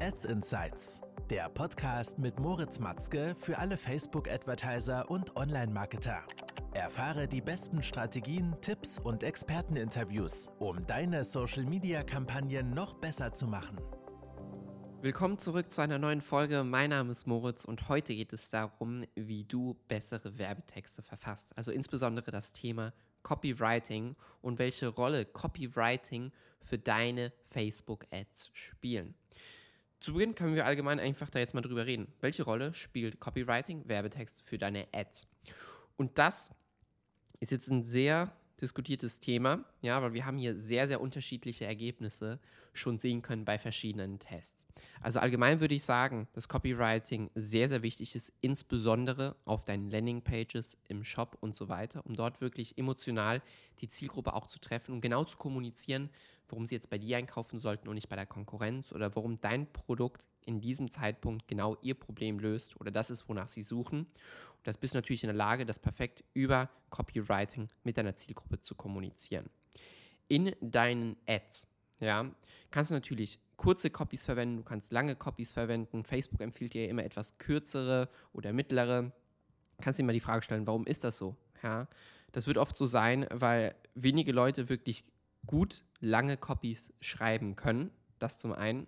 Ads Insights, der Podcast mit Moritz Matzke für alle Facebook-Advertiser und Online-Marketer. Erfahre die besten Strategien, Tipps und Experteninterviews, um deine Social-Media-Kampagnen noch besser zu machen. Willkommen zurück zu einer neuen Folge. Mein Name ist Moritz und heute geht es darum, wie du bessere Werbetexte verfasst. Also insbesondere das Thema Copywriting und welche Rolle Copywriting für deine Facebook-Ads spielen. Zu Beginn können wir allgemein einfach da jetzt mal drüber reden. Welche Rolle spielt Copywriting, Werbetext für deine Ads? Und das ist jetzt ein sehr diskutiertes Thema, ja, weil wir haben hier sehr, sehr unterschiedliche Ergebnisse schon sehen können bei verschiedenen Tests. Also allgemein würde ich sagen, dass Copywriting sehr, sehr wichtig ist, insbesondere auf deinen Landingpages, im Shop und so weiter, um dort wirklich emotional die Zielgruppe auch zu treffen und genau zu kommunizieren, warum sie jetzt bei dir einkaufen sollten und nicht bei der Konkurrenz oder warum dein Produkt in diesem Zeitpunkt genau ihr Problem löst oder das ist, wonach sie suchen. Und das bist du natürlich in der Lage, das perfekt über Copywriting mit deiner Zielgruppe zu kommunizieren. In deinen Ads, ja, kannst du natürlich kurze Copies verwenden, du kannst lange Copies verwenden. Facebook empfiehlt dir immer etwas kürzere oder mittlere. Kannst dir mal die Frage stellen, warum ist das so? Ja, das wird oft so sein, weil wenige Leute wirklich gut lange Copies schreiben können. Das zum einen.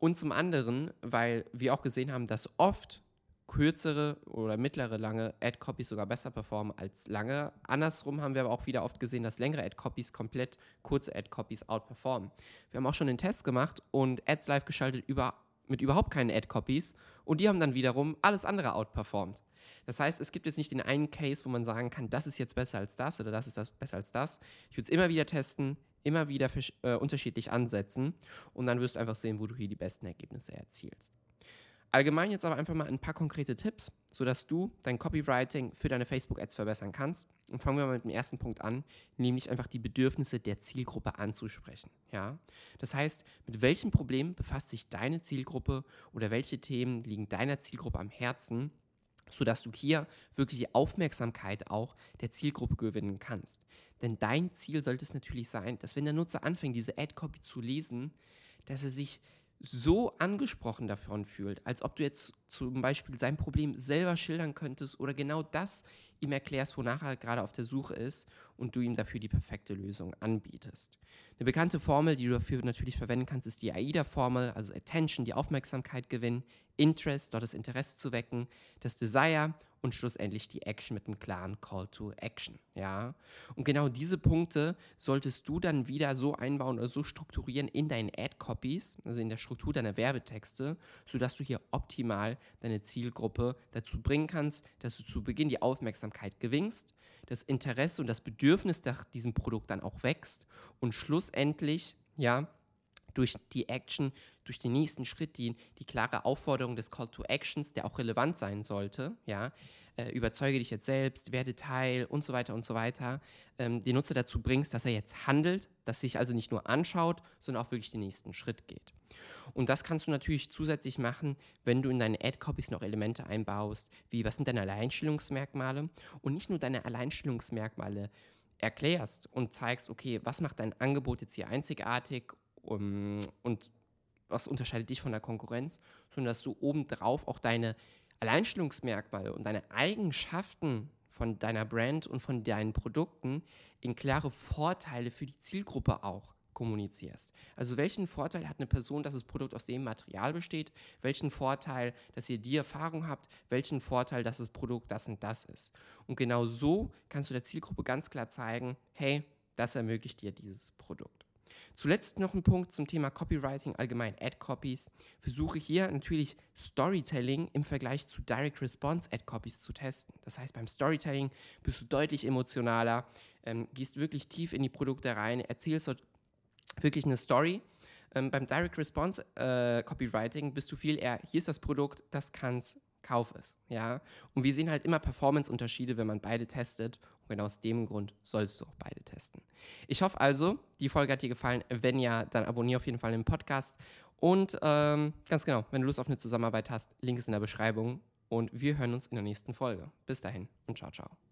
Und zum anderen, weil wir auch gesehen haben, dass oft kürzere oder mittlere lange Ad-Copies sogar besser performen als lange. Andersrum haben wir aber auch wieder oft gesehen, dass längere Ad-Copies komplett kurze Ad-Copies outperformen. Wir haben auch schon den Test gemacht und Ads live geschaltet über, mit überhaupt keinen Ad-Copies und die haben dann wiederum alles andere outperformt. Das heißt, es gibt jetzt nicht den einen Case, wo man sagen kann, das ist jetzt besser als das oder das ist das besser als das. Ich würde es immer wieder testen, immer wieder äh, unterschiedlich ansetzen und dann wirst du einfach sehen, wo du hier die besten Ergebnisse erzielst. Allgemein jetzt aber einfach mal ein paar konkrete Tipps, sodass du dein Copywriting für deine Facebook-Ads verbessern kannst. Und fangen wir mal mit dem ersten Punkt an, nämlich einfach die Bedürfnisse der Zielgruppe anzusprechen. Ja? Das heißt, mit welchen Problemen befasst sich deine Zielgruppe oder welche Themen liegen deiner Zielgruppe am Herzen sodass du hier wirklich die Aufmerksamkeit auch der Zielgruppe gewinnen kannst. Denn dein Ziel sollte es natürlich sein, dass wenn der Nutzer anfängt, diese Ad-Copy zu lesen, dass er sich so angesprochen davon fühlt, als ob du jetzt zum Beispiel sein Problem selber schildern könntest oder genau das ihm erklärst, wonach er gerade auf der Suche ist und du ihm dafür die perfekte Lösung anbietest. Eine bekannte Formel, die du dafür natürlich verwenden kannst, ist die AIDA-Formel, also Attention, die Aufmerksamkeit gewinnen, Interest, dort das Interesse zu wecken, das Desire und schlussendlich die Action mit einem klaren Call to Action. Ja? Und genau diese Punkte solltest du dann wieder so einbauen oder so strukturieren in deinen Ad-Copies, also in der Struktur deiner Werbetexte, sodass du hier optimal deine Zielgruppe dazu bringen kannst, dass du zu Beginn die Aufmerksamkeit gewinnst, das Interesse und das Bedürfnis nach diesem Produkt dann auch wächst und schlussendlich, ja, durch die Action, durch den nächsten Schritt, die, die klare Aufforderung des Call to Actions, der auch relevant sein sollte, ja, äh, überzeuge dich jetzt selbst, werde Teil und so weiter und so weiter, ähm, den Nutzer dazu bringst, dass er jetzt handelt, dass sich also nicht nur anschaut, sondern auch wirklich den nächsten Schritt geht. Und das kannst du natürlich zusätzlich machen, wenn du in deine Ad-Copies noch Elemente einbaust, wie was sind deine Alleinstellungsmerkmale? Und nicht nur deine Alleinstellungsmerkmale erklärst und zeigst, okay, was macht dein Angebot jetzt hier einzigartig um, und was unterscheidet dich von der Konkurrenz, sondern dass du obendrauf auch deine Alleinstellungsmerkmale und deine Eigenschaften von deiner Brand und von deinen Produkten in klare Vorteile für die Zielgruppe auch kommunizierst. Also welchen Vorteil hat eine Person, dass das Produkt aus dem Material besteht? Welchen Vorteil, dass ihr die Erfahrung habt? Welchen Vorteil, dass das Produkt das und das ist? Und genau so kannst du der Zielgruppe ganz klar zeigen, hey, das ermöglicht dir dieses Produkt. Zuletzt noch ein Punkt zum Thema Copywriting, allgemein Ad-Copies. Versuche hier natürlich Storytelling im Vergleich zu Direct Response Ad-Copies zu testen. Das heißt, beim Storytelling bist du deutlich emotionaler, ähm, gehst wirklich tief in die Produkte rein, erzählst dort wirklich eine Story. Ähm, beim Direct Response äh, Copywriting bist du viel eher, hier ist das Produkt, das kann's kauf es, ja. Und wir sehen halt immer Performance-Unterschiede, wenn man beide testet. Und genau aus dem Grund sollst du auch beide testen. Ich hoffe also, die Folge hat dir gefallen. Wenn ja, dann abonniere auf jeden Fall den Podcast. Und ähm, ganz genau, wenn du Lust auf eine Zusammenarbeit hast, Link ist in der Beschreibung. Und wir hören uns in der nächsten Folge. Bis dahin und ciao, ciao.